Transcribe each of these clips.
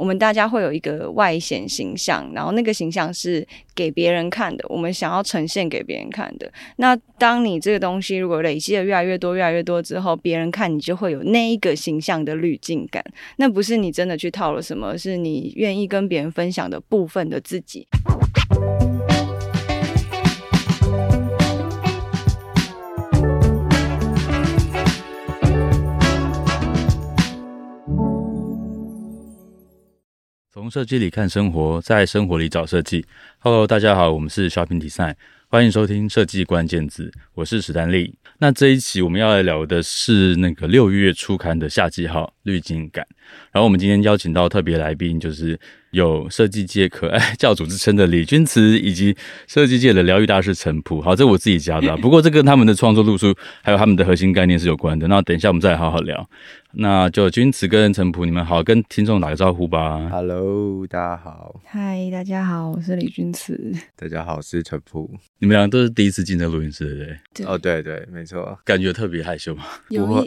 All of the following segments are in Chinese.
我们大家会有一个外显形象，然后那个形象是给别人看的，我们想要呈现给别人看的。那当你这个东西如果累积的越来越多、越来越多之后，别人看你就会有那一个形象的滤镜感。那不是你真的去套了什么，是你愿意跟别人分享的部分的自己。设计里看生活，在生活里找设计。Hello，大家好，我们是 Shopping Design，欢迎收听设计关键字，我是史丹利。那这一期我们要来聊的是那个六月初刊的夏季号滤镜感。然后我们今天邀请到特别来宾，就是有设计界可爱 教主之称的李君慈，以及设计界的疗愈大师陈普。好，这我自己加的，不过这跟他们的创作路数还有他们的核心概念是有关的。那等一下我们再好好聊。那就君慈跟陈普，你们好，跟听众打个招呼吧。Hello，大家好。嗨，大家好，我是李君慈。大家好，我是陈普。你们俩都是第一次进这录音室，对不对？对。哦，对对，没错。感觉特别害羞吗？有。我，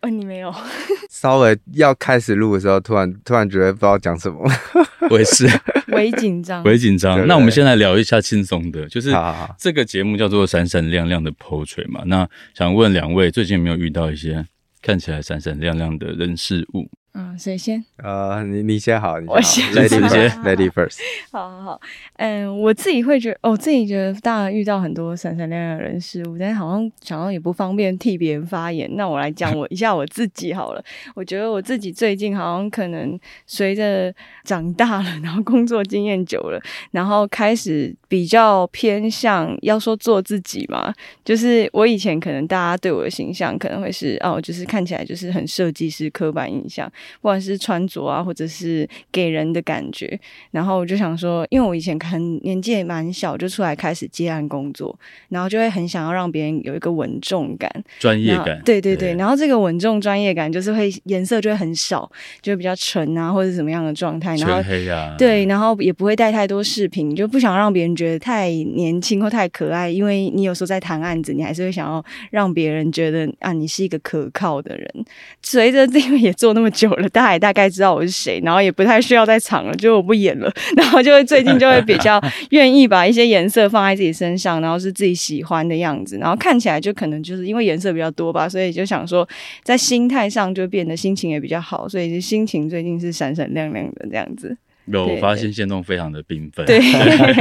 呃，你没有。稍微要开始录的时候，突然突然觉得不知道讲什么。我也是。微紧张。微紧张。那我们先来聊一下轻松的，就是这个节目叫做《闪闪亮亮的 Portrait》嘛。那想问两位，最近有没有遇到一些？看起来闪闪亮亮的人事物。嗯，谁先？呃，你你先好，你先好。我先。Lady first。好好好，嗯，我自己会觉得，哦，自己觉得，当然遇到很多闪闪亮亮的人事物，但是好像想到也不方便替别人发言。那我来讲我一下我自己好了。我觉得我自己最近好像可能随着长大了，然后工作经验久了，然后开始比较偏向要说做自己嘛。就是我以前可能大家对我的形象可能会是哦，就是看起来就是很设计师刻板印象。不管是穿着啊，或者是给人的感觉，然后我就想说，因为我以前可能年纪也蛮小，就出来开始接案工作，然后就会很想要让别人有一个稳重感、专业感。对对对，对然后这个稳重专业感就是会颜色就会很少，就会比较纯啊，或者什么样的状态，然后黑呀、啊，对，然后也不会带太多饰品，就不想让别人觉得太年轻或太可爱，因为你有时候在谈案子，你还是会想要让别人觉得啊，你是一个可靠的人。随着这个也做那么久。大家也大概知道我是谁，然后也不太需要再藏了，就我不演了，然后就会最近就会比较 愿意把一些颜色放在自己身上，然后是自己喜欢的样子，然后看起来就可能就是因为颜色比较多吧，所以就想说在心态上就变得心情也比较好，所以就心情最近是闪闪亮亮的这样子。有，我发现现动非常的缤纷。对，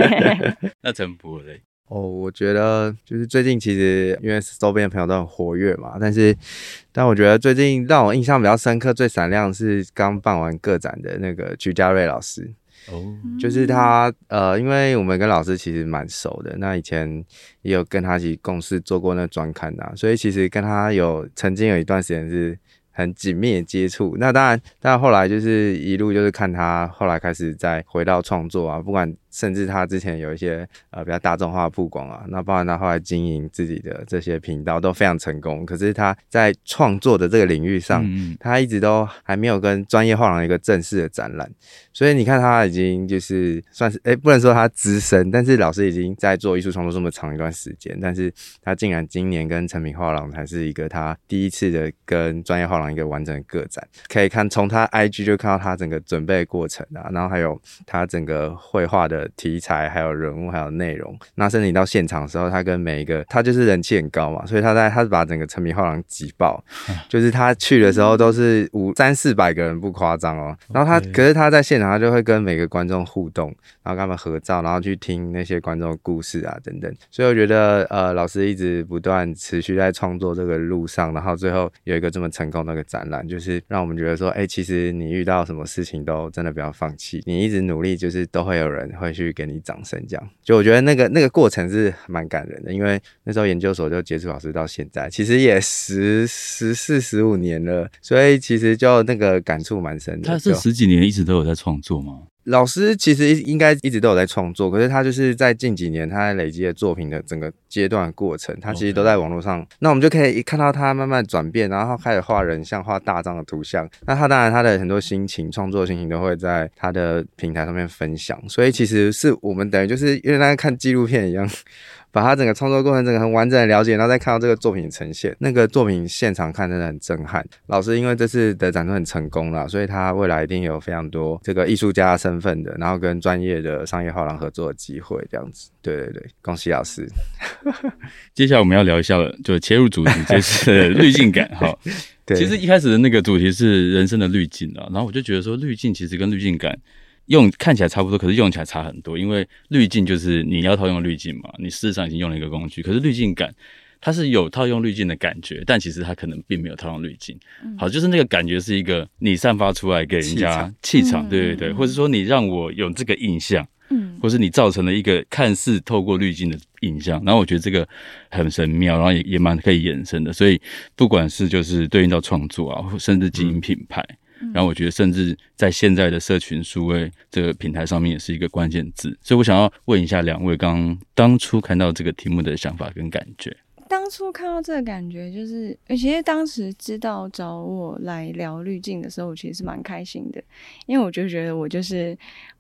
那陈璞嘞？哦，我觉得就是最近其实因为周边的朋友都很活跃嘛，但是但我觉得最近让我印象比较深刻、最闪亮是刚办完个展的那个徐家瑞老师。哦，就是他呃，因为我们跟老师其实蛮熟的，那以前也有跟他一起共事做过那专刊啊，所以其实跟他有曾经有一段时间是很紧密的接触。那当然，但后来就是一路就是看他后来开始再回到创作啊，不管。甚至他之前有一些呃比较大众化的曝光啊，那包含他后来经营自己的这些频道都非常成功。可是他在创作的这个领域上，嗯、他一直都还没有跟专业画廊一个正式的展览。所以你看他已经就是算是哎、欸，不能说他资深，但是老师已经在做艺术创作这么长一段时间，但是他竟然今年跟成品画廊才是一个他第一次的跟专业画廊一个完整的个展。可以看从他 IG 就看到他整个准备的过程啊，然后还有他整个绘画的。题材还有人物还有内容，那甚至你到现场的时候，他跟每一个他就是人气很高嘛，所以他在他是把整个诚品画廊挤爆，就是他去的时候都是五三四百个人不夸张哦。然后他可是他在现场，他就会跟每个观众互动，然后跟他们合照，然后去听那些观众的故事啊等等。所以我觉得呃老师一直不断持续在创作这个路上，然后最后有一个这么成功的一个展览，就是让我们觉得说，哎、欸，其实你遇到什么事情都真的不要放弃，你一直努力，就是都会有人会。去给你掌声，这样就我觉得那个那个过程是蛮感人的，因为那时候研究所就接触老师到现在，其实也十十四十五年了，所以其实就那个感触蛮深的。他是十几年一直都有在创作吗？老师其实应该一直都有在创作，可是他就是在近几年他在累积的作品的整个阶段过程，他其实都在网络上。那我们就可以看到他慢慢转变，然后开始画人像、画大张的图像。那他当然他的很多心情、创作的心情都会在他的平台上面分享，所以其实是我们等于就是因为大家看纪录片一样。把它整个创作过程整个很完整的了解，然后再看到这个作品呈现，那个作品现场看真的很震撼。老师因为这次的展出很成功了，所以他未来一定有非常多这个艺术家身份的，然后跟专业的商业画廊合作的机会，这样子。对对对，恭喜老师。接下来我们要聊一下了，就切入主题，就是 滤镜感哈。对，其实一开始的那个主题是人生的滤镜啊，然后我就觉得说滤镜其实跟滤镜感用看起来差不多，可是用起来差很多。因为滤镜就是你要套用滤镜嘛，你事实上已经用了一个工具，可是滤镜感它是有套用滤镜的感觉，但其实它可能并没有套用滤镜。好，就是那个感觉是一个你散发出来给人家气场，对对对，或者说你让我有这个印象。嗯，或是你造成了一个看似透过滤镜的印象，然后我觉得这个很神妙，然后也也蛮可以延伸的。所以不管是就是对应到创作啊，甚至经营品牌，嗯、然后我觉得甚至在现在的社群数位这个平台上面也是一个关键字。所以我想要问一下两位，刚当初看到这个题目的想法跟感觉。当初看到这个感觉，就是其实当时知道找我来聊滤镜的时候，我其实是蛮开心的，因为我就觉得我就是。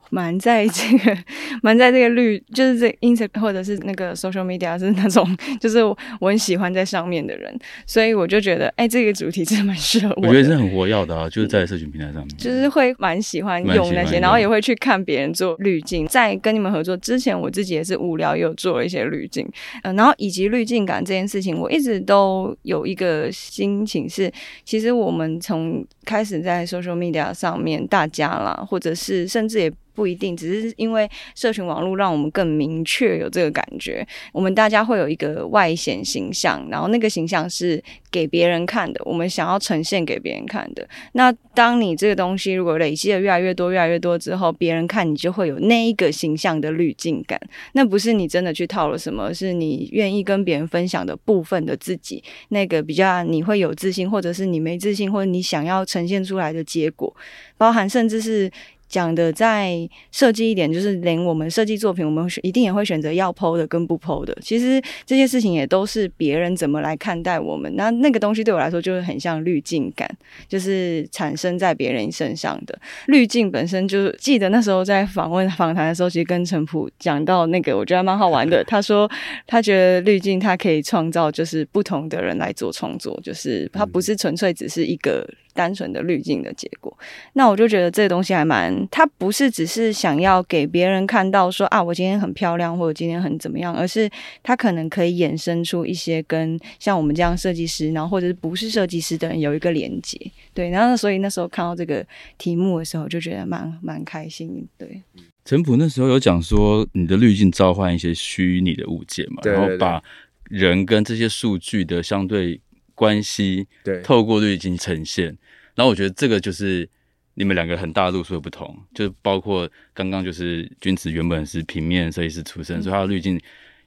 蛮在这个，蛮在这个绿，就是这 Instagram 或者是那个 social media 是那种，就是我很喜欢在上面的人，所以我就觉得，哎、欸，这个主题真的蛮适合我。我觉得是很活跃的啊，就是在社群平台上面，就是会蛮喜欢用那些，然后也会去看别人做滤镜。在跟你们合作之前，我自己也是无聊有做了一些滤镜，嗯、呃，然后以及滤镜感这件事情，我一直都有一个心情是，其实我们从开始在 social media 上面，大家啦，或者是甚至也。不一定，只是因为社群网络让我们更明确有这个感觉。我们大家会有一个外显形象，然后那个形象是给别人看的，我们想要呈现给别人看的。那当你这个东西如果累积的越来越多、越来越多之后，别人看你就会有那一个形象的滤镜感。那不是你真的去套了什么，是你愿意跟别人分享的部分的自己，那个比较你会有自信，或者是你没自信，或者你想要呈现出来的结果，包含甚至是。讲的再设计一点，就是连我们设计作品，我们一定也会选择要 po 的跟不 po 的。其实这些事情也都是别人怎么来看待我们。那那个东西对我来说，就是很像滤镜感，就是产生在别人身上的滤镜本身。就是记得那时候在访问访谈的时候，其实跟陈普讲到那个，我觉得蛮好玩的。他说他觉得滤镜它可以创造就是不同的人来做创作，就是它不是纯粹只是一个。单纯的滤镜的结果，那我就觉得这个东西还蛮，它不是只是想要给别人看到说啊，我今天很漂亮，或者今天很怎么样，而是它可能可以衍生出一些跟像我们这样设计师，然后或者是不是设计师的人有一个连接，对，然后所以那时候看到这个题目的时候，就觉得蛮蛮开心，对。陈普那时候有讲说，你的滤镜召唤一些虚拟的物件嘛，然后把人跟这些数据的相对关系，对，透过滤镜呈现。然后我觉得这个就是你们两个很大的路数的不同，就是包括刚刚就是君子原本是平面设计师出身，嗯、所以他的滤镜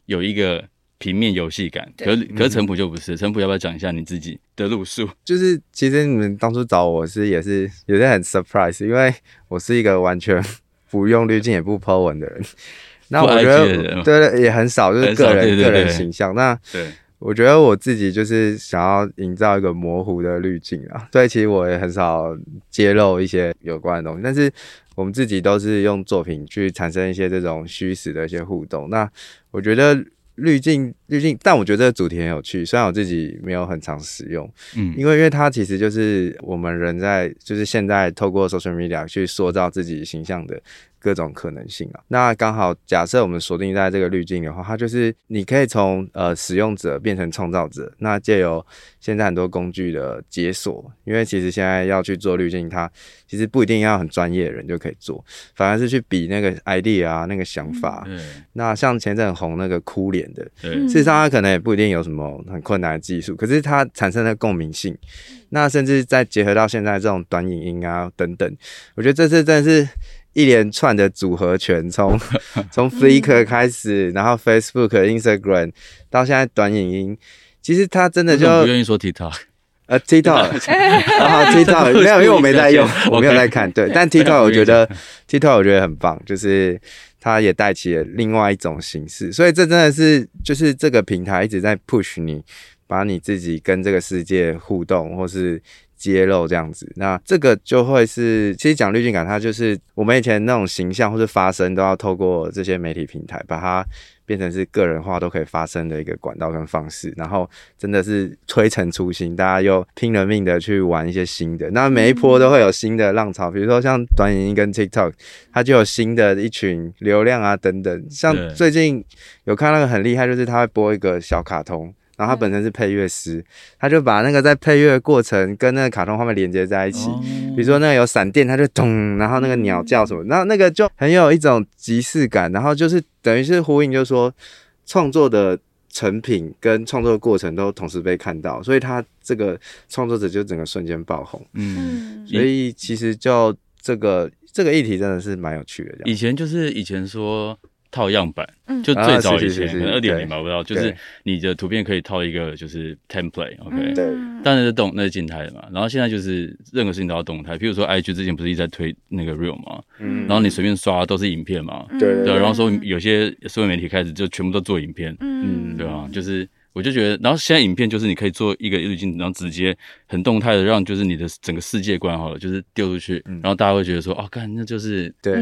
有一个平面游戏感。可可是陈普就不是，陈、嗯、普要不要讲一下你自己的路数？就是其实你们当初找我是也是也是很 surprise，因为我是一个完全不用滤镜也不 po 文的人。那我觉得对对也很少，就是个人个人形象。那对。我觉得我自己就是想要营造一个模糊的滤镜啊，所以其实我也很少揭露一些有关的东西，但是我们自己都是用作品去产生一些这种虚实的一些互动。那我觉得滤镜滤镜，但我觉得这个主题很有趣，虽然我自己没有很常使用，嗯，因为因为它其实就是我们人在就是现在透过 social media 去塑造自己形象的。各种可能性啊，那刚好假设我们锁定在这个滤镜的话，它就是你可以从呃使用者变成创造者，那借由现在很多工具的解锁，因为其实现在要去做滤镜，它其实不一定要很专业的人就可以做，反而是去比那个 idea 啊，那个想法。嗯、那像前阵很红那个哭脸的，事实上它可能也不一定有什么很困难的技术，可是它产生了共鸣性。那甚至再结合到现在这种短影音啊等等，我觉得这次真的是。一连串的组合拳，从 从 Flickr 开始，然后 Facebook、Instagram 到现在短影音，其实它真的就不愿意说 TikTok，呃 TikTok，然后 TikTok 没有，因为我没在用，我没有在看。对，但 TikTok 我觉得 TikTok 我觉得很棒，就是它也带起了另外一种形式，所以这真的是就是这个平台一直在 push 你，把你自己跟这个世界互动，或是。揭露这样子，那这个就会是，其实讲滤镜感，它就是我们以前那种形象或是发声，都要透过这些媒体平台把它变成是个人化都可以发生的一个管道跟方式，然后真的是推陈出新，大家又拼了命的去玩一些新的，那每一波都会有新的浪潮，比如说像短影音跟 TikTok，它就有新的一群流量啊等等，像最近有看那个很厉害，就是它会播一个小卡通。然后他本身是配乐师，他就把那个在配乐的过程跟那个卡通画面连接在一起。比如说那个有闪电，他就咚，然后那个鸟叫什么，然后那个就很有一种即视感。然后就是等于是呼应，就是说创作的成品跟创作的过程都同时被看到，所以他这个创作者就整个瞬间爆红。嗯，所以其实就这个这个议题真的是蛮有趣的。以前就是以前说。套样板，就最早以前可能二点零吧，我不知道，就是你的图片可以套一个就是 template，OK，对，当然是动，那是静态的嘛。然后现在就是任何事情都要动态，譬如说 IG 之前不是一直在推那个 real 嘛，嗯，然后你随便刷都是影片嘛，对。对，然后说有些社会媒体开始就全部都做影片，嗯，对啊？就是。我就觉得，然后现在影片就是你可以做一个滤镜，然后直接很动态的让就是你的整个世界观好了，就是丢出去，然后大家会觉得说，哦，看那就是对，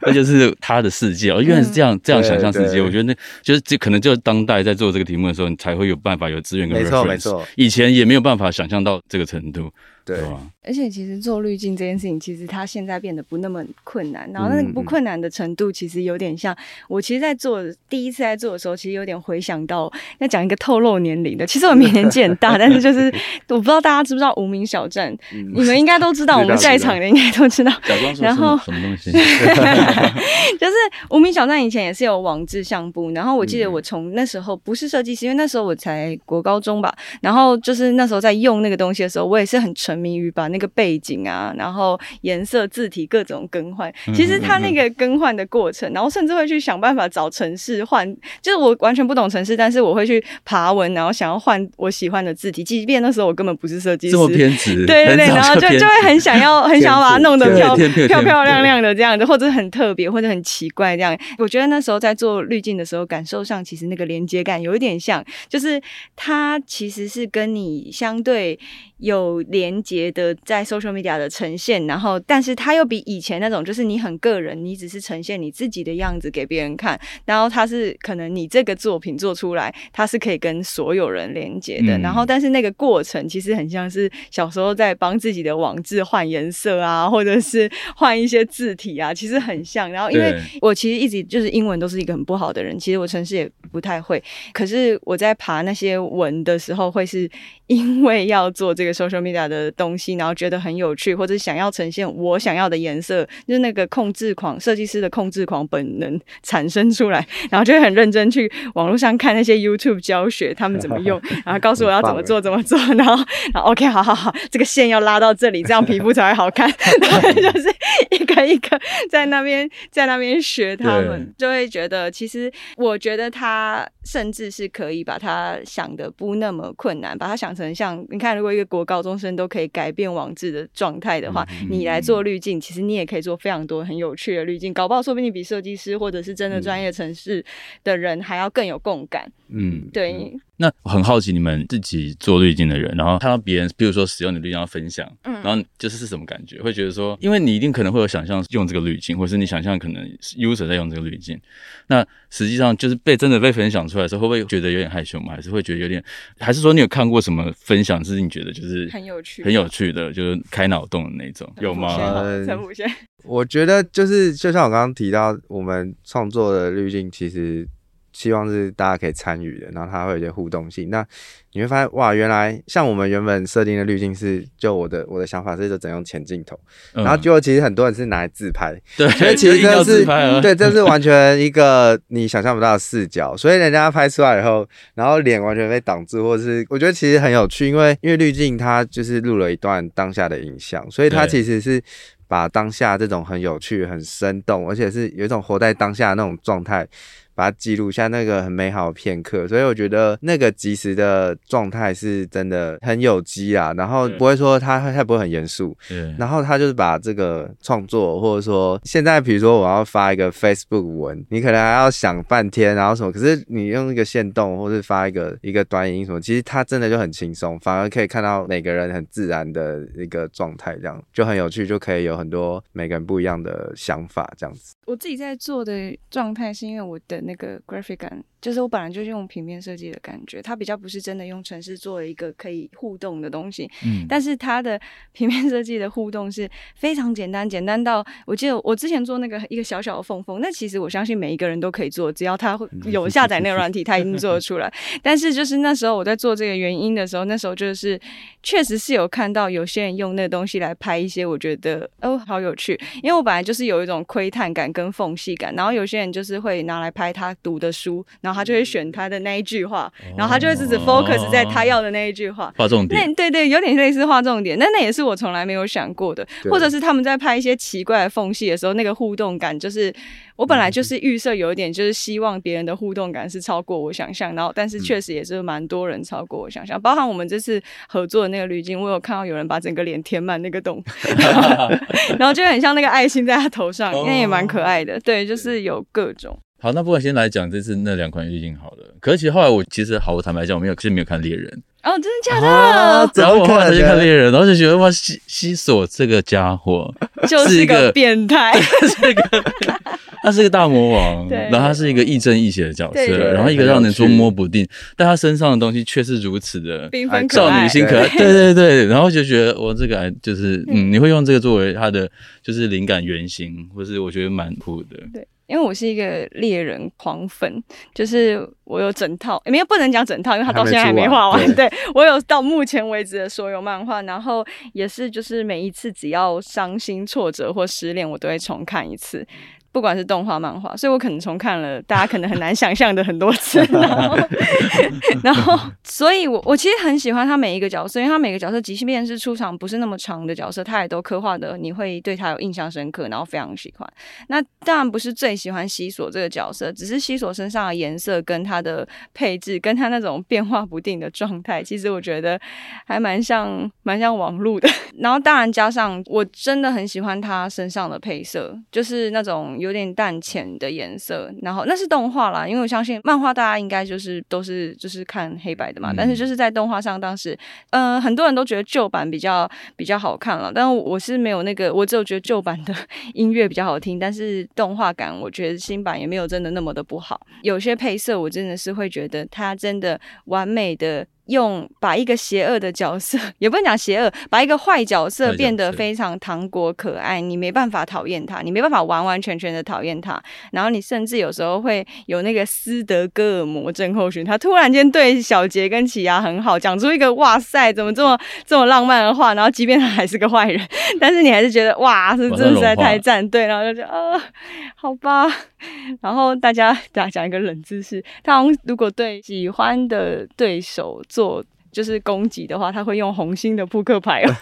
那就是他的世界哦，原来是这样这样想象世界。我觉得那就是这可能就当代在做这个题目的时候，你才会有办法有资源跟 reference，没错没错，以前也没有办法想象到这个程度。对，而且其实做滤镜这件事情，其实它现在变得不那么困难。然后那个不困难的程度，其实有点像我其实，在做第一次在做的时候，其实有点回想到，要讲一个透露年龄的。其实我年纪很大，但是就是我不知道大家知不知道无名小站，你们应该都知道，我们在场的应该都知道。然后什么东西？就是无名小站以前也是有网志相簿，然后我记得我从那时候不是设计师，因为那时候我才国高中吧。然后就是那时候在用那个东西的时候，我也是很沉。迷于把那个背景啊，然后颜色、字体各种更换。其实它那个更换的过程，然后甚至会去想办法找城市换。就是我完全不懂城市，但是我会去爬文，然后想要换我喜欢的字体。即便那时候我根本不是设计师，这么偏执，对对对，然后就就会很想要，很想要把它弄得漂漂漂亮亮的这样子，或者很特别，或者很奇怪这样。我觉得那时候在做滤镜的时候，感受上其实那个连接感有一点像，就是它其实是跟你相对。有连接的在 social media 的呈现，然后，但是它又比以前那种，就是你很个人，你只是呈现你自己的样子给别人看，然后它是可能你这个作品做出来，它是可以跟所有人连接的，嗯、然后，但是那个过程其实很像是小时候在帮自己的网志换颜色啊，或者是换一些字体啊，其实很像。然后，因为我其实一直就是英文都是一个很不好的人，其实我城市也不太会，可是我在爬那些文的时候，会是因为要做这个。Social media 的东西，然后觉得很有趣，或者想要呈现我想要的颜色，就是那个控制狂设计师的控制狂本能产生出来，然后就会很认真去网络上看那些 YouTube 教学，他们怎么用，然后告诉我要怎么做怎么做，然后然后 OK 好好好，这个线要拉到这里，这样皮肤才会好看，然后就是一个一个在那边在那边学，他们就会觉得，其实我觉得他甚至是可以把他想的不那么困难，把他想成像你看，如果一个国高中生都可以改变网志的状态的话，嗯、你来做滤镜，其实你也可以做非常多很有趣的滤镜，搞不好说不定比设计师或者是真的专业城市的人还要更有共感。嗯，对。嗯那我很好奇，你们自己做滤镜的人，然后看到别人，比如说使用的滤镜要分享，嗯，然后就是是什么感觉？会觉得说，因为你一定可能会有想象用这个滤镜，或是你想象可能 user 在用这个滤镜，那实际上就是被真的被分享出来的时候，会不会觉得有点害羞吗？还是会觉得有点？还是说你有看过什么分享是你觉得就是很有趣、很有趣的，就是开脑洞的那种？有吗？陈虎先，我觉得就是就像我刚刚提到，我们创作的滤镜其实。希望是大家可以参与的，然后它会有一些互动性。那你会发现，哇，原来像我们原本设定的滤镜是，就我的我的想法是就整用前镜头，嗯、然后结果其实很多人是拿来自拍，对，所以其实这是对，这是完全一个你想象不到的视角。所以人家拍出来以后，然后脸完全被挡住，或者是我觉得其实很有趣，因为因为滤镜它就是录了一段当下的影像，所以它其实是把当下这种很有趣、很生动，而且是有一种活在当下的那种状态。把它记录下那个很美好的片刻，所以我觉得那个即时的状态是真的很有机啊。然后不会说他他不会很严肃，对然后他就是把这个创作，或者说现在比如说我要发一个 Facebook 文，你可能还要想半天，然后什么，可是你用一个线动，或是发一个一个短影音什么，其实他真的就很轻松，反而可以看到每个人很自然的一个状态，这样就很有趣，就可以有很多每个人不一样的想法这样子。我自己在做的状态是因为我的。那个 graphic，就是我本来就是用平面设计的感觉，它比较不是真的用城市做了一个可以互动的东西。嗯，但是它的 平面设计的互动是非常简单，简单到我记得我之前做那个一个小小的缝缝，那其实我相信每一个人都可以做，只要他会有下载那个软体，他一定做得出来。但是就是那时候我在做这个原因的时候，那时候就是确实是有看到有些人用那个东西来拍一些，我觉得哦好有趣，因为我本来就是有一种窥探感跟缝隙感，然后有些人就是会拿来拍他读的书，然后他就会选他的那一句话，然后他就会自己 focus 在他要的那一句话，画重点。那对对，有点类似画重点，那那也是我从来没有想过的，或者是他们在拍一些奇怪的缝隙的时候，那个互动感就是。我本来就是预设有一点，就是希望别人的互动感是超过我想象，然后但是确实也是蛮多人超过我想象，包含我们这次合作的那个滤镜，我有看到有人把整个脸填满那个洞，然后就很像那个爱心在他头上，那也蛮可爱的。对，就是有各种。好，那不管先来讲这次那两款滤镜好了。可是其实后来我其实好，我坦白讲，我没有，其实没有看猎人。哦，真的假的？啊、然后我后来就看猎人，然后就觉得哇，西西索这个家伙就是一个变态，这个他是一个大魔王，然后他是一个亦正亦邪的角色，然后一个让人捉摸不定，但他身上的东西却是如此的缤纷少女心可爱，对对对，然后就觉得我这个就是嗯，你会用这个作为他的就是灵感原型，或是我觉得蛮酷的，对。因为我是一个猎人狂粉，就是我有整套，没有不能讲整套，因为他到现在还没画完。对，对我有到目前为止的所有漫画，然后也是就是每一次只要伤心、挫折或失恋，我都会重看一次。不管是动画、漫画，所以我可能重看了大家可能很难想象的很多次，然后，然后，所以我我其实很喜欢他每一个角色，因为他每个角色即便是出场不是那么长的角色，他也都刻画的你会对他有印象深刻，然后非常喜欢。那当然不是最喜欢西索这个角色，只是西索身上的颜色跟他的配置，跟他那种变化不定的状态，其实我觉得还蛮像蛮像网路的。然后当然加上我真的很喜欢他身上的配色，就是那种。有点淡浅的颜色，然后那是动画啦，因为我相信漫画大家应该就是都是就是看黑白的嘛，嗯、但是就是在动画上，当时呃很多人都觉得旧版比较比较好看了，但我是没有那个，我只有觉得旧版的 音乐比较好听，但是动画感我觉得新版也没有真的那么的不好，有些配色我真的是会觉得它真的完美的。用把一个邪恶的角色，也不能讲邪恶，把一个坏角色变得非常糖果可爱，你没办法讨厌他，你没办法完完全全的讨厌他，然后你甚至有时候会有那个斯德哥尔摩症候群，他突然间对小杰跟奇亚很好，讲出一个哇塞，怎么这么这么浪漫的话，然后即便他还是个坏人，但是你还是觉得哇，是真的实在太赞，对，然后就觉得啊，好吧，然后大家大家讲一个冷知识，他如果对喜欢的对手。做就是攻击的话，他会用红心的扑克牌哦。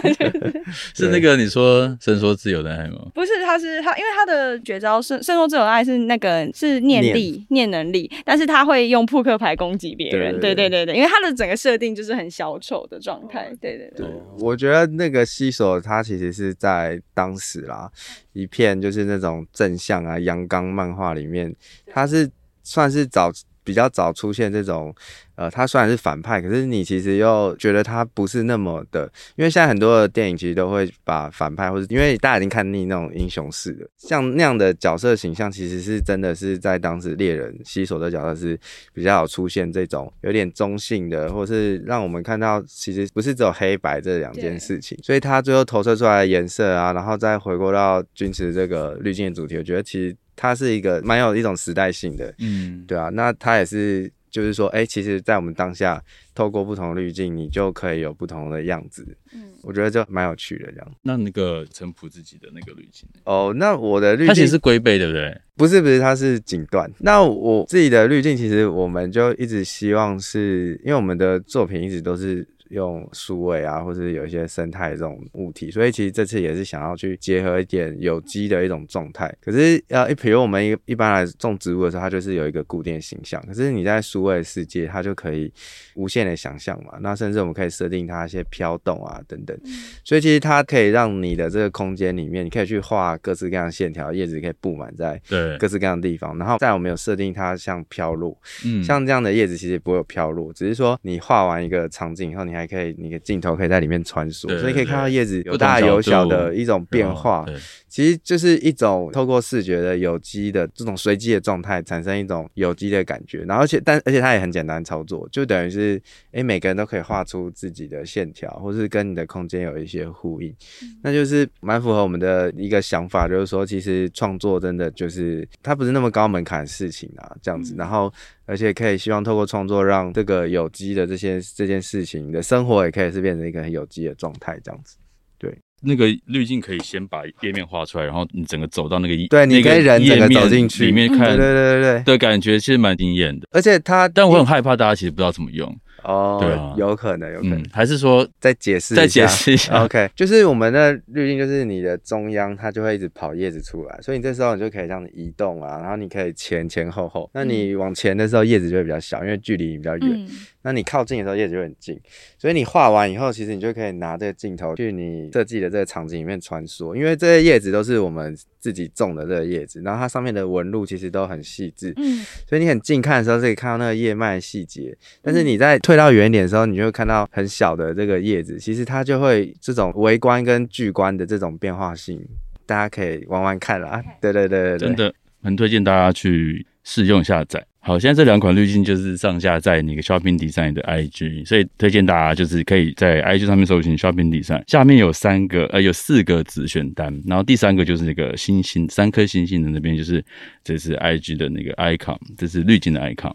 是那个你说伸缩自由的爱吗？不是，他是他，因为他的绝招伸伸缩自由的爱是那个是念力念，念能力，但是他会用扑克牌攻击别人。对对对对，因为他的整个设定就是很小丑的状态。对对对，对，我觉得那个西索他其实是在当时啦，一片就是那种正向啊阳刚漫画里面，他是算是早。比较早出现这种，呃，他虽然是反派，可是你其实又觉得他不是那么的，因为现在很多的电影其实都会把反派，或者因为大家已经看腻那种英雄式的，像那样的角色形象，其实是真的是在当时猎人西索的角色是比较好出现这种有点中性的，或是让我们看到其实不是只有黑白这两件事情，所以他最后投射出来的颜色啊，然后再回过到君池这个滤镜的主题，我觉得其实。它是一个蛮有一种时代性的，嗯，对啊，那它也是，就是说，哎、欸，其实，在我们当下，透过不同的滤镜，你就可以有不同的样子，嗯，我觉得就蛮有趣的这样。那那个陈普自己的那个滤镜，哦，那我的滤镜，它其实是龟背，对不对？不是，不是，它是锦缎。那我自己的滤镜，其实我们就一直希望是，因为我们的作品一直都是。用数位啊，或者有一些生态这种物体，所以其实这次也是想要去结合一点有机的一种状态。可是呃，比如我们一一般来种植物的时候，它就是有一个固定形象。可是你在数位世界，它就可以无限的想象嘛。那甚至我们可以设定它一些飘动啊等等。所以其实它可以让你的这个空间里面，你可以去画各式各样的线条，叶子可以布满在各式各样的地方。然后在我们有设定它像飘落，嗯，像这样的叶子其实不会有飘落，只是说你画完一个场景以后，你还还可以，你的镜头可以在里面穿梭，所以可以看到叶子有大有小的一种变化。其实就是一种透过视觉的有机的这种随机的状态，产生一种有机的感觉。然后而且但而且它也很简单操作，就等于是诶、欸，每个人都可以画出自己的线条，或是跟你的空间有一些呼应。那就是蛮符合我们的一个想法，就是说其实创作真的就是它不是那么高门槛的事情啊，这样子。然后而且可以希望透过创作，让这个有机的这些这件事情你的生活也可以是变成一个很有机的状态，这样子。对。那个滤镜可以先把页面画出来，然后你整个走到那个对，你可以人整个走进去里面看，对对对对的感觉其实蛮惊艳的。而且它，但我很害怕大家其实不知道怎么用。哦，对啊，有可能，有可能，嗯、还是说再解释，再解释一下。OK，就是我们的滤镜，就是你的中央，它就会一直跑叶子出来，所以你这时候你就可以这样子移动啊，然后你可以前前后后。那你往前的时候，叶子就会比较小，因为距离比较远。嗯、那你靠近的时候，叶子就很近。所以你画完以后，其实你就可以拿这个镜头去你设计的这个场景里面穿梭，因为这些叶子都是我们自己种的这个叶子，然后它上面的纹路其实都很细致。嗯，所以你很近看的时候，可以看到那个叶脉细节。但是你在退到远一点的时候，你就会看到很小的这个叶子，其实它就会这种微观跟巨观的这种变化性，大家可以玩玩看啦。对对对对，对，真的很推荐大家去试用下载。好，现在这两款滤镜就是上下在那个 Shopping Design 的 IG，所以推荐大家就是可以在 IG 上面搜寻 Shopping Design，下面有三个呃有四个子选单，然后第三个就是那个星星三颗星星的那边就是这是 IG 的那个 icon，这是滤镜的 icon。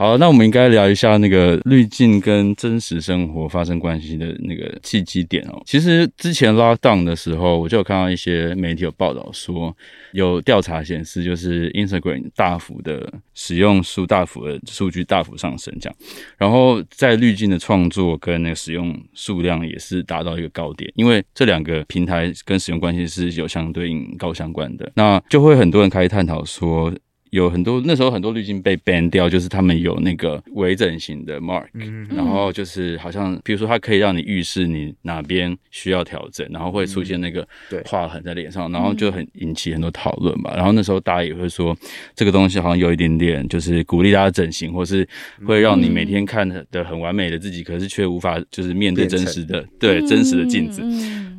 好，那我们应该聊一下那个滤镜跟真实生活发生关系的那个契机点哦。其实之前拉档的时候，我就有看到一些媒体有报道说，有调查显示，就是 Instagram 大幅的使用数大幅的数据大幅上升，这样，然后在滤镜的创作跟那个使用数量也是达到一个高点，因为这两个平台跟使用关系是有相对应高相关的，那就会很多人开始探讨说。有很多那时候很多滤镜被 ban 掉，就是他们有那个微整形的 mark，嗯，然后就是好像比如说它可以让你预示你哪边需要调整，然后会出现那个划痕在脸上，然后就很引起很多讨论吧。然后那时候大家也会说这个东西好像有一点点就是鼓励大家整形，或是会让你每天看的很完美的自己，可是却无法就是面对真实的对真实的镜子，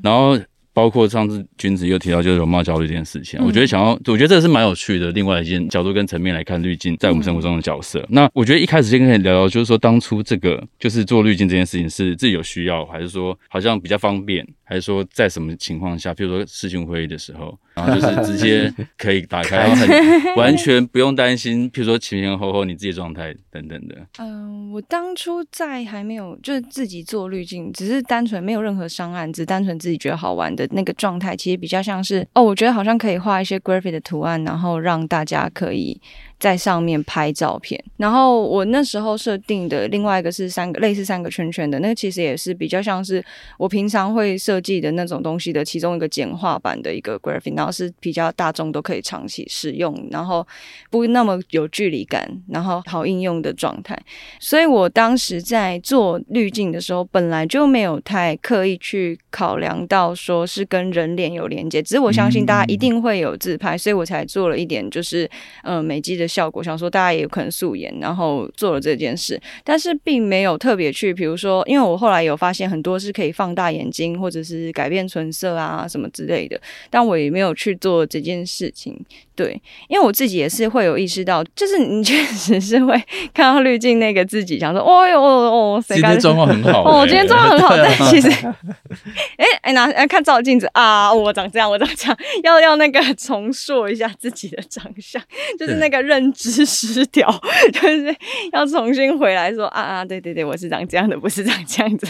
然后。包括上次君子又提到就是容貌焦虑这件事情，嗯，我觉得想要，我觉得这个是蛮有趣的。另外一件角度跟层面来看滤镜在我们生活中的角色。嗯、那我觉得一开始先跟你聊聊，就是说当初这个就是做滤镜这件事情是自己有需要，还是说好像比较方便，还是说在什么情况下，譬如说视讯会议的时候。然后就是直接可以打开，然后很完全不用担心，譬如说前前后后你自己状态等等的。嗯、呃，我当初在还没有就是自己做滤镜，只是单纯没有任何商案，只单纯自己觉得好玩的那个状态，其实比较像是哦，我觉得好像可以画一些 graphic 的图案，然后让大家可以。在上面拍照片，然后我那时候设定的另外一个是三个类似三个圈圈的，那个其实也是比较像是我平常会设计的那种东西的其中一个简化版的一个 graphic，然后是比较大众都可以长期使用，然后不那么有距离感，然后好应用的状态。所以我当时在做滤镜的时候，本来就没有太刻意去考量到说是跟人脸有连接，只是我相信大家一定会有自拍，所以我才做了一点就是呃美肌的。效果想说大家也有可能素颜，然后做了这件事，但是并没有特别去，比如说，因为我后来有发现很多是可以放大眼睛，或者是改变唇色啊什么之类的，但我也没有去做这件事情。对，因为我自己也是会有意识到，就是你 确实是会看到滤镜那个自己，想说，哦哟哦，今天状况很好，哦，今天状况很好，但其实，哎哎拿哎看照镜子啊，我长这样，我长这样，要要那个 重塑一下自己的长相，就是那个认认知失调，就是要重新回来说啊啊，对对对，我是长这样的，不是长这样子。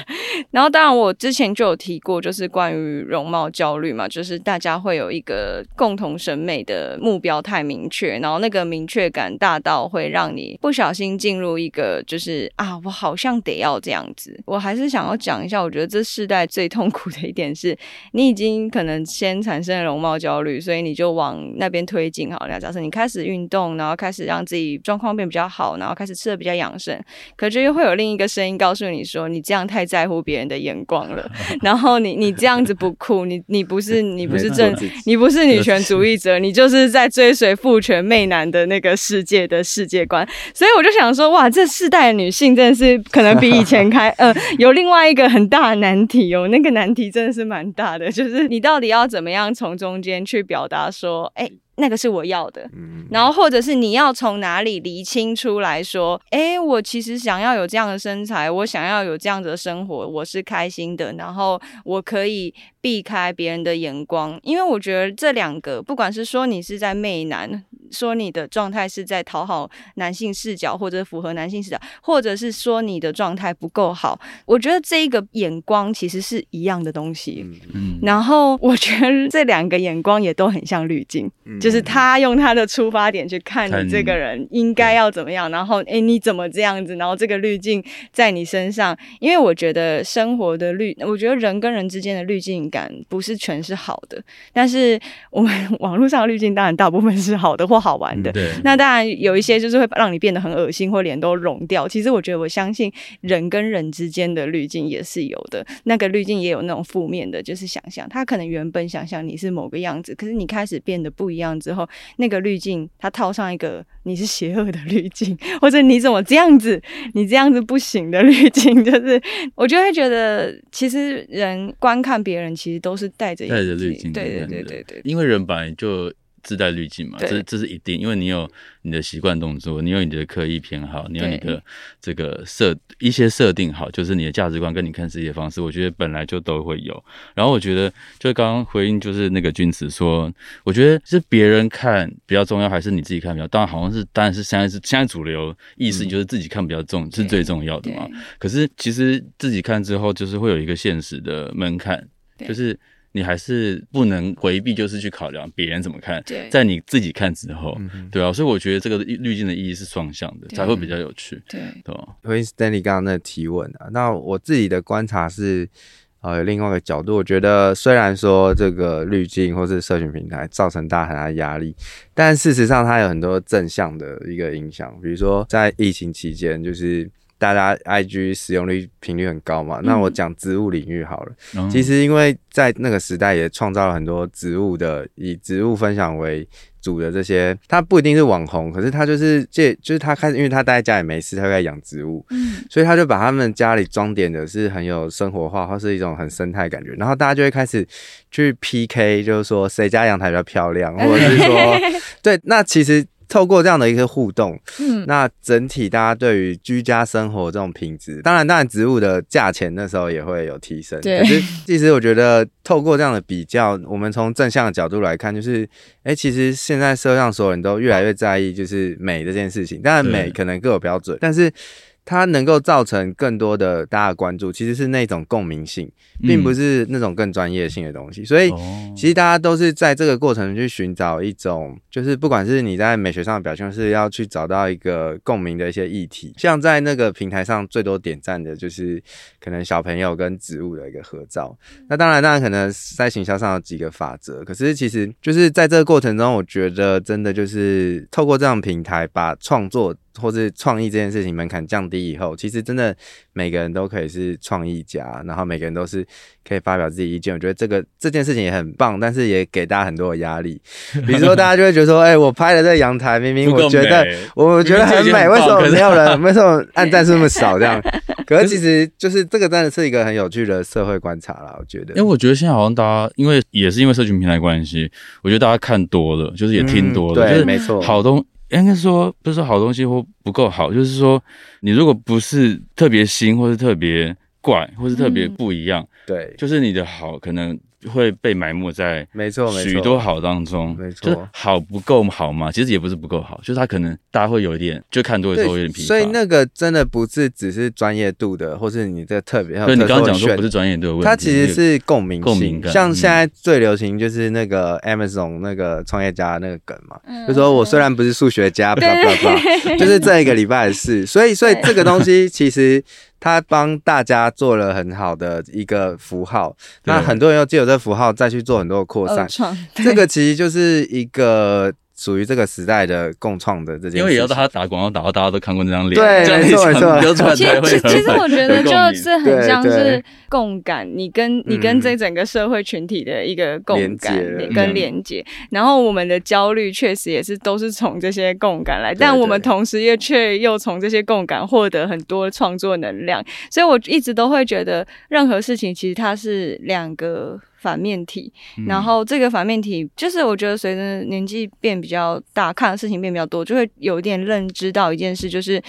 然后当然我之前就有提过，就是关于容貌焦虑嘛，就是大家会有一个共同审美的目标太明确，然后那个明确感大到会让你不小心进入一个就是啊，我好像得要这样子。我还是想要讲一下，我觉得这世代最痛苦的一点是，你已经可能先产生了容貌焦虑，所以你就往那边推进。好了，假设你开始运动，然后开始让自己状况变比较好，然后开始吃的比较养生。可就又会有另一个声音告诉你说，你这样太在乎别人的眼光了，然后你你这样子不酷，你你不是 你不是正，你不是女权主义者，你就是在追随父权媚男的那个世界的世界观。所以我就想说，哇，这世代的女性真的是可能比以前开，呃，有另外一个很大的难题哦，那个难题真的是蛮大的，就是你到底要怎么样从中间去表达说，哎。那个是我要的，然后或者是你要从哪里厘清出来说，哎，我其实想要有这样的身材，我想要有这样子的生活，我是开心的，然后我可以避开别人的眼光，因为我觉得这两个，不管是说你是在媚男。说你的状态是在讨好男性视角，或者符合男性视角，或者是说你的状态不够好。我觉得这一个眼光其实是一样的东西。嗯，然后我觉得这两个眼光也都很像滤镜，嗯、就是他用他的出发点去看你这个人应该要怎么样，然后哎你怎么这样子，然后这个滤镜在你身上。因为我觉得生活的滤，我觉得人跟人之间的滤镜感不是全是好的，但是我们 网络上的滤镜当然大部分是好的或。好玩的，对那当然有一些就是会让你变得很恶心，或脸都融掉。其实我觉得，我相信人跟人之间的滤镜也是有的。那个滤镜也有那种负面的，就是想象他可能原本想象你是某个样子，可是你开始变得不一样之后，那个滤镜它套上一个你是邪恶的滤镜，或者你怎么这样子，你这样子不行的滤镜，就是 我就会觉得，其实人观看别人其实都是带着带着滤镜，对对对对对，因为人本来就。自带滤镜嘛，这这是一定，因为你有你的习惯动作，你有你的刻意偏好，你有你的这个设一些设定好，就是你的价值观跟你看世界的方式，我觉得本来就都会有。然后我觉得，就刚刚回应就是那个君子说，我觉得是别人看比较重要，还是你自己看比较？当然好像是，当然是现在是现在主流意识就是自己看比较重，嗯、是最重要的嘛。可是其实自己看之后，就是会有一个现实的门槛，就是。你还是不能回避，就是去考量别人怎么看。对，在你自己看之后，嗯、对啊，所以我觉得这个滤镜的意义是双向的，才会比较有趣。对，对吧？回应 Stanley 刚刚那提问啊，那我自己的观察是，呃，有另外一个角度，我觉得虽然说这个滤镜或是社群平台造成大家很大的压力，但事实上它有很多正向的一个影响，比如说在疫情期间，就是。大家 IG 使用率频率很高嘛？那我讲植物领域好了。嗯、其实因为在那个时代也创造了很多植物的以植物分享为主的这些，他不一定是网红，可是他就是借就是他开始，因为他待在家里没事，他就在养植物，嗯，所以他就把他们家里装点的是很有生活化，或是一种很生态感觉，然后大家就会开始去 PK，就是说谁家阳台比较漂亮，或者是说 对，那其实。透过这样的一个互动，嗯，那整体大家对于居家生活这种品质，当然，当然植物的价钱那时候也会有提升。对，可是其实我觉得透过这样的比较，我们从正向的角度来看，就是，哎、欸，其实现在社会上所有人都越来越在意就是美这件事情，当然美可能各有标准，但是。它能够造成更多的大家关注，其实是那种共鸣性，并不是那种更专业性的东西。所以，其实大家都是在这个过程去寻找一种，就是不管是你在美学上的表现，是要去找到一个共鸣的一些议题。像在那个平台上最多点赞的，就是可能小朋友跟植物的一个合照。那当然，当然可能在行销上有几个法则，可是其实就是在这个过程中，我觉得真的就是透过这样平台把创作。或是创意这件事情门槛降低以后，其实真的每个人都可以是创意家，然后每个人都是可以发表自己意见。我觉得这个这件事情也很棒，但是也给大家很多的压力。比如说，大家就会觉得说：“哎、欸，我拍了这阳台，明明我觉得我觉得很美，为什么没有人？为什么按赞数那么少？这样？可是其实就是这个真的是一个很有趣的社会观察啦。我觉得，因为我觉得现在好像大家，因为也是因为社群平台关系，我觉得大家看多了，就是也听多了，嗯、对，没错，好东。应该说不是说好东西或不够好，就是说你如果不是特别新，或是特别怪，或是特别不一样，嗯、对，就是你的好可能。会被埋没在没错许多好当中，没错，就是好不够好嘛？其实也不是不够好，就是他可能大家会有一点就看多的时候有点疲乏。所以那个真的不是只是专业度的，或是你这个特别。对，你刚刚讲说不是专业度的问题，它其实是共鸣共鸣感。像现在最流行就是那个 Amazon 那个创业家那个梗嘛，嗯、就说我虽然不是数学家，对吧吧吧，就是这一个礼拜的事。所以，所以这个东西其实。他帮大家做了很好的一个符号，那很多人又借由这个符号再去做很多的扩散，这个其实就是一个属于这个时代的共创的这件事。因为也要他打广告打到大家都看过那张脸，对，没错没错。其实其实我觉得就是很像是共感，你跟你跟这整个社会群体的一个共感跟连接。然后我们的焦虑确实也是都是从这些共感来，但我们同时也却又从这些共感获得很多创作能量。所以我一直都会觉得，任何事情其实它是两个。反面体，然后这个反面体就是我觉得随着年纪变比较大，看的事情变比较多，就会有一点认知到一件事，就是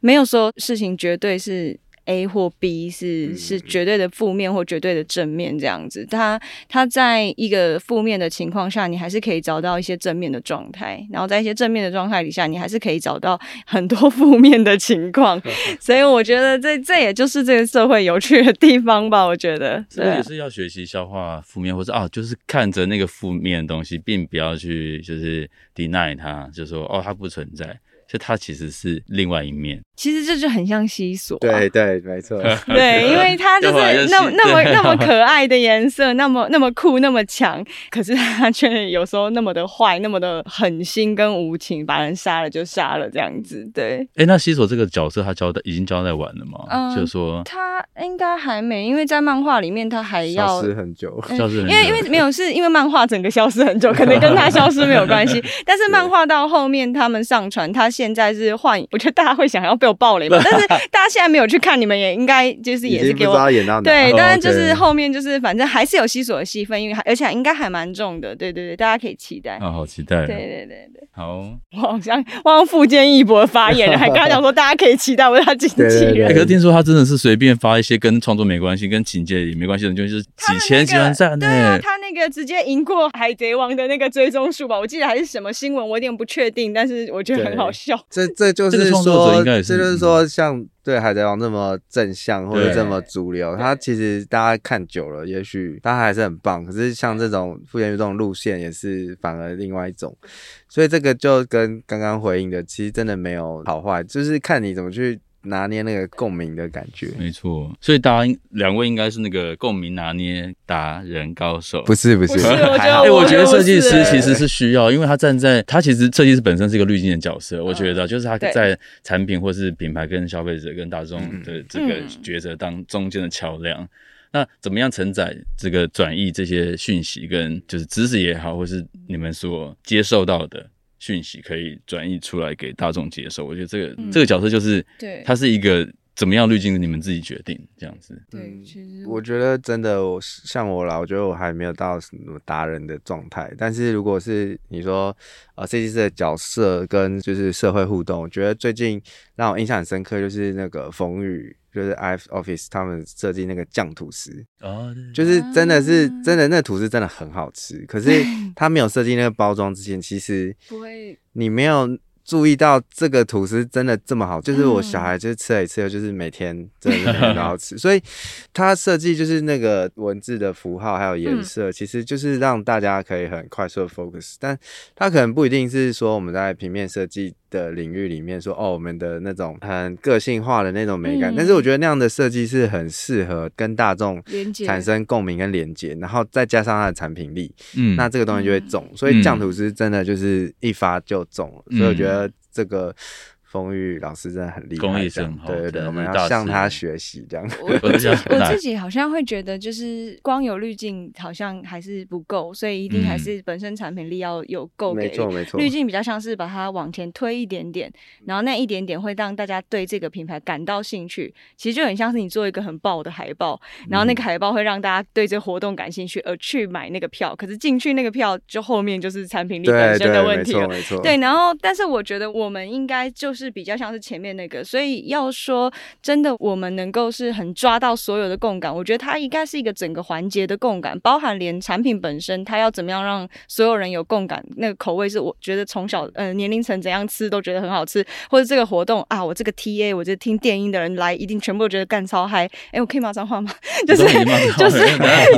没有说事情绝对是。A 或 B 是是绝对的负面或绝对的正面这样子，它它在一个负面的情况下，你还是可以找到一些正面的状态，然后在一些正面的状态底下，你还是可以找到很多负面的情况，所以我觉得这这也就是这个社会有趣的地方吧，我觉得。这也是要学习消化负面，或者啊，就是看着那个负面的东西，并不要去就是 deny 它，就说哦，它不存在。就它其实是另外一面，其实这就很像西索，啊，对对，没错，对，因为它就是那么那么那么可爱的颜色，那么那么酷，那么强，可是它却有时候那么的坏，那么的狠心跟无情，把人杀了就杀了这样子，对。哎，欸，那西索这个角色他交代已经交代完了吗？嗯，就是说他应该还没，因为在漫画里面他还要消失很久，消失很久，因为因为没有是因为漫画整个消失很久，可能跟他消失没有关系，但是漫画到后面他们上传他。现在是换，我觉得大家会想要被我爆雷嘛？但是大家现在没有去看，你们也应该就是也是给我对，当然就是后面就是反正还是有西索的戏份，因为而且应该还蛮重的，对对对，大家可以期待。啊，好期待！对对对对，好。我好像忘富坚义博发言了，还跟他讲说大家可以期待我是他经纪人。可是听说他真的是随便发一些跟创作没关系、跟情节也没关系的，就是几千几万赞。对啊，他那个直接赢过海贼王的那个追踪数吧？我记得还是什么新闻，我有点不确定，但是我觉得很好笑。这这就是说，这，这就是说，像对海贼王这么正向或者这么主流，它其实大家看久了，也许它还是很棒。可是像这种富坚义博这种路线，也是反而另外一种。所以这个就跟刚刚回应的，其实真的没有好坏，就是看你怎么去。拿捏那个共鸣的感觉，没错。所以大家两位应该是那个共鸣拿捏达人高手，不是不是。哎，我觉得设计师其实是需要，因为他站在他其实设计师本身是一个滤镜的角色。我觉得就是他在产品或是品牌跟消费者跟大众的这个抉择当中间的桥梁。那怎么样承载这个转译这些讯息跟就是知识也好，或是你们所接受到的。讯息可以转译出来给大众接受，我觉得这个、嗯、这个角色就是，对，它是一个怎么样滤镜，你们自己决定这样子。对，其实我觉得真的，我像我啦，我觉得我还没有到什么达人的状态。但是如果是你说，呃，设计师的角色跟就是社会互动，我觉得最近让我印象很深刻，就是那个风雨。就是 iOffice 他们设计那个酱吐司，哦，就是真的是真的，那吐司真的很好吃。可是他没有设计那个包装之前，其实不会，你没有。注意到这个吐司真的这么好，就是我小孩就是吃了一次，就是每天真的很好吃。所以他设计就是那个文字的符号还有颜色，其实就是让大家可以很快速的 focus。但他可能不一定是说我们在平面设计的领域里面说哦，我们的那种很个性化的那种美感。但是我觉得那样的设计是很适合跟大众产生共鸣跟连接，然后再加上它的产品力，嗯，那这个东西就会中。所以酱吐司真的就是一发就中了，所以我觉得。这个风雨老师真的很厉害，公益生活。对对对，我们要向他学习这样。我 我自己好像会觉得，就是光有滤镜好像还是不够，所以一定还是本身产品力要有够给。没错没错，滤镜比较像是把它往前推一点点，然后那一点点会让大家对这个品牌感到兴趣。其实就很像是你做一个很爆的海报，然后那个海报会让大家对这个活动感兴趣而去买那个票。可是进去那个票，就后面就是产品力本身的问题了。没错没错。对，然后但是我觉得我们应该就是。是比较像是前面那个，所以要说真的，我们能够是很抓到所有的共感，我觉得它应该是一个整个环节的共感，包含连产品本身，它要怎么样让所有人有共感，那个口味是我觉得从小呃年龄层怎样吃都觉得很好吃，或者这个活动啊，我这个 TA，我觉得听电音的人来一定全部都觉得干超嗨，哎，我可以骂脏话吗？就是就是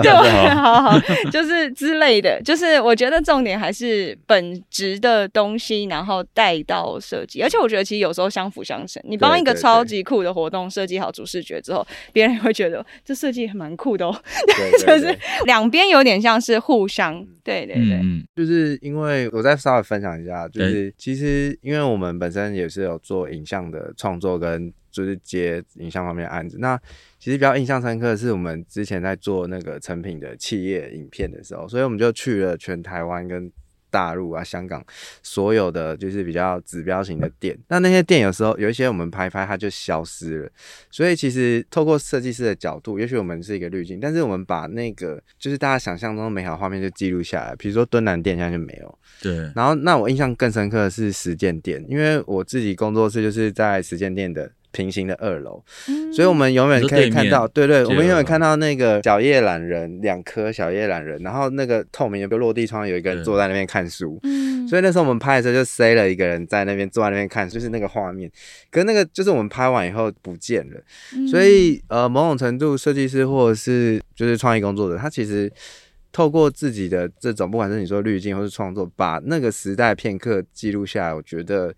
对，好好，就是之类的，就是我觉得重点还是本质的东西，然后带到设计，而且我觉得。其实有时候相辅相成。你帮一个超级酷的活动设计好主视觉之后，别人也会觉得这设计还蛮酷的哦。对，就是两边有点像是互相。对对对，嗯，就是因为我再稍微分享一下，就是其实因为我们本身也是有做影像的创作跟就是接影像方面的案子，那其实比较印象深刻的是我们之前在做那个成品的企业影片的时候，所以我们就去了全台湾跟。大陆啊，香港所有的就是比较指标型的店，那那些店有时候有一些我们拍拍它就消失了，所以其实透过设计师的角度，也许我们是一个滤镜，但是我们把那个就是大家想象中的美好画面就记录下来，比如说敦南店现在就没有，对，然后那我印象更深刻的是实践店，因为我自己工作室就是在实践店的。平行的二楼，嗯、所以我们永远可以看到，对，对对，我们永远看到那个小叶懒人，两颗小叶懒人，然后那个透明的落地窗，有一个人坐在那边看书，嗯，所以那时候我们拍的时候就塞了一个人在那边坐在那边看，就是那个画面，可是那个就是我们拍完以后不见了，嗯、所以呃，某种程度设计师或者是就是创意工作者，他其实透过自己的这种，不管是你说滤镜或是创作，把那个时代片刻记录下来，我觉得。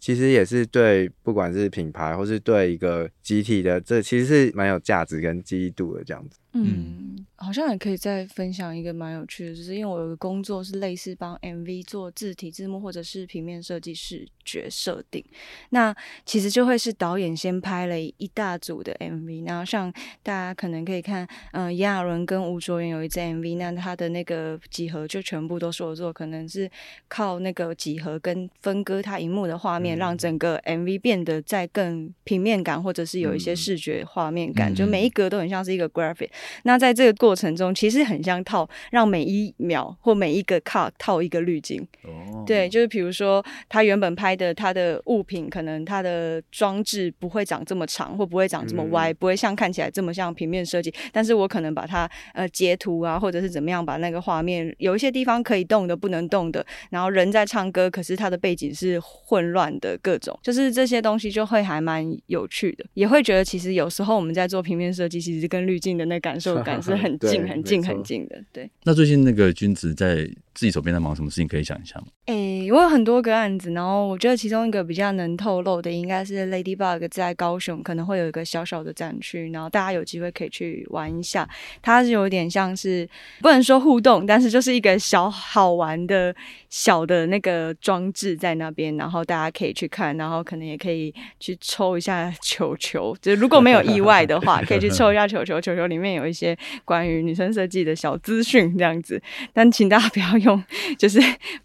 其实也是对，不管是品牌或是对一个集体的，这其实是蛮有价值跟记忆度的这样子。嗯，好像也可以再分享一个蛮有趣的，就是因为我有个工作是类似帮 MV 做字体字幕或者是平面设计视觉设定，那其实就会是导演先拍了一大组的 MV，然后像大家可能可以看，嗯、呃，炎亚纶跟吴卓源有一支 MV，那他的那个几何就全部都是我做，可能是靠那个几何跟分割它荧幕的画面，嗯、让整个 MV 变得再更平面感，或者是有一些视觉画面感，嗯、就每一格都很像是一个 graphic。那在这个过程中，其实很像套，让每一秒或每一个 cut 套一个滤镜。哦，对，就是比如说他原本拍的他的物品，可能他的装置不会长这么长，或不会长这么歪，嗯、不会像看起来这么像平面设计。但是我可能把它呃截图啊，或者是怎么样，把那个画面有一些地方可以动的，不能动的，然后人在唱歌，可是他的背景是混乱的，各种，就是这些东西就会还蛮有趣的，也会觉得其实有时候我们在做平面设计，其实跟滤镜的那感受感是 很近、很近、很近的。对。那最近那个君子在自己手边在忙什么事情？可以讲一下吗？诶、欸，我有很多个案子，然后我觉得其中一个比较能透露的，应该是 Ladybug 在高雄可能会有一个小小的展区，然后大家有机会可以去玩一下。它是有点像是不能说互动，但是就是一个小好玩的小的那个装置在那边，然后大家可以去看，然后可能也可以去抽一下球球，就是如果没有意外的话，可以去抽一下球球。球球里面有一些关于女生设计的小资讯这样子，但请大家不要用，就是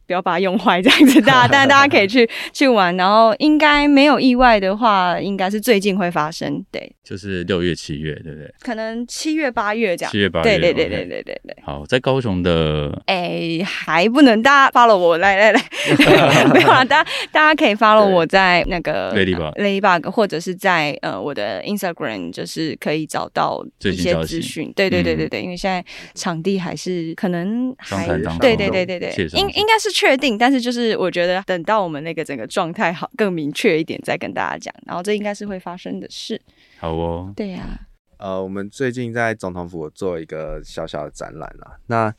不要把它用坏这样子。大家，但是大家可以去 去玩，然后应该没有意外的话，应该是最近会发生。对，就是六月、七月，对不对？可能七月、八月这样。七月、八月，对对对对对对对。好，在高雄的，哎、欸，还不能大家 follow 我，来来来，没有啊，大家大家可以 follow 我在那个 Ladybug Ladybug，或者是在呃我的 Instagram，就是可以找到一些资讯。对对对对对，嗯、因为现在场地还是可能还对对对对对，应应该是确定，但是就是我觉得等到我们那个整个状态好更明确一点，再跟大家讲。然后这应该是会发生的事。好哦。对呀、啊。呃，我们最近在总统府做一个小小的展览啦。那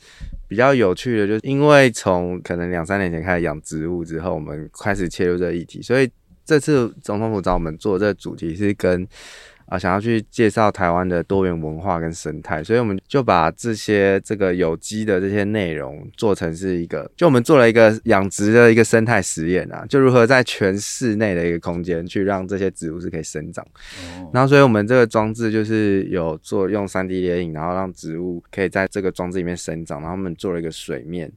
比较有趣的，就是因为从可能两三年前开始养植物之后，我们开始切入这个议题，所以这次总统府找我们做这个主题是跟。啊，想要去介绍台湾的多元文化跟生态，所以我们就把这些这个有机的这些内容做成是一个，就我们做了一个养殖的一个生态实验啊，就如何在全室内的一个空间去让这些植物是可以生长。哦。然后，所以我们这个装置就是有做用 3D 列影，然后让植物可以在这个装置里面生长，然后我们做了一个水面。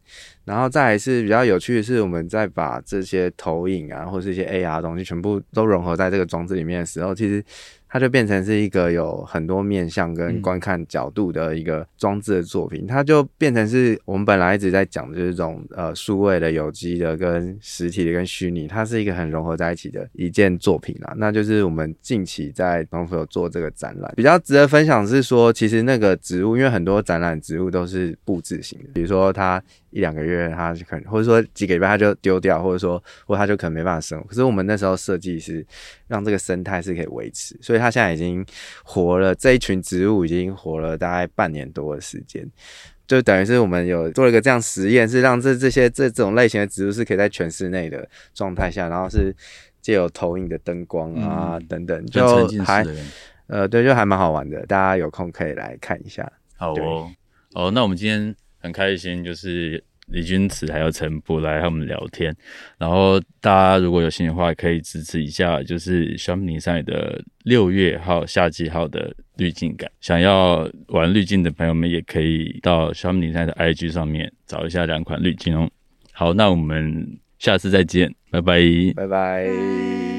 然后再来是比较有趣的是，我们在把这些投影啊，或是一些 AR 东西全部都融合在这个装置里面的时候，其实它就变成是一个有很多面向跟观看角度的一个装置的作品。它就变成是我们本来一直在讲的就是这种呃数位的、有机的、跟实体的、跟虚拟，它是一个很融合在一起的一件作品啦。那就是我们近期在总统府有做这个展览，比较值得分享是说，其实那个植物，因为很多展览植物都是布置型的，比如说它。一两个月，它就可能，或者说几个礼拜，它就丢掉，或者说，或者它就可能没办法生活。可是我们那时候设计是让这个生态是可以维持，所以它现在已经活了。这一群植物已经活了大概半年多的时间，就等于是我们有做了一个这样实验，是让这这些这这种类型的植物是可以在全室内的状态下，然后是借有投影的灯光啊、嗯、等等，就还呃对，就还蛮好玩的，大家有空可以来看一下。好哦，哦，那我们今天很开心，就是。李君慈还有陈博来和我们聊天，然后大家如果有兴趣的话，可以支持一下，就是 s h a m n i 上的六月号、夏季号的滤镜感。想要玩滤镜的朋友们，也可以到 s h a m n i 上的 IG 上面找一下两款滤镜哦。好，那我们下次再见，拜拜，拜拜。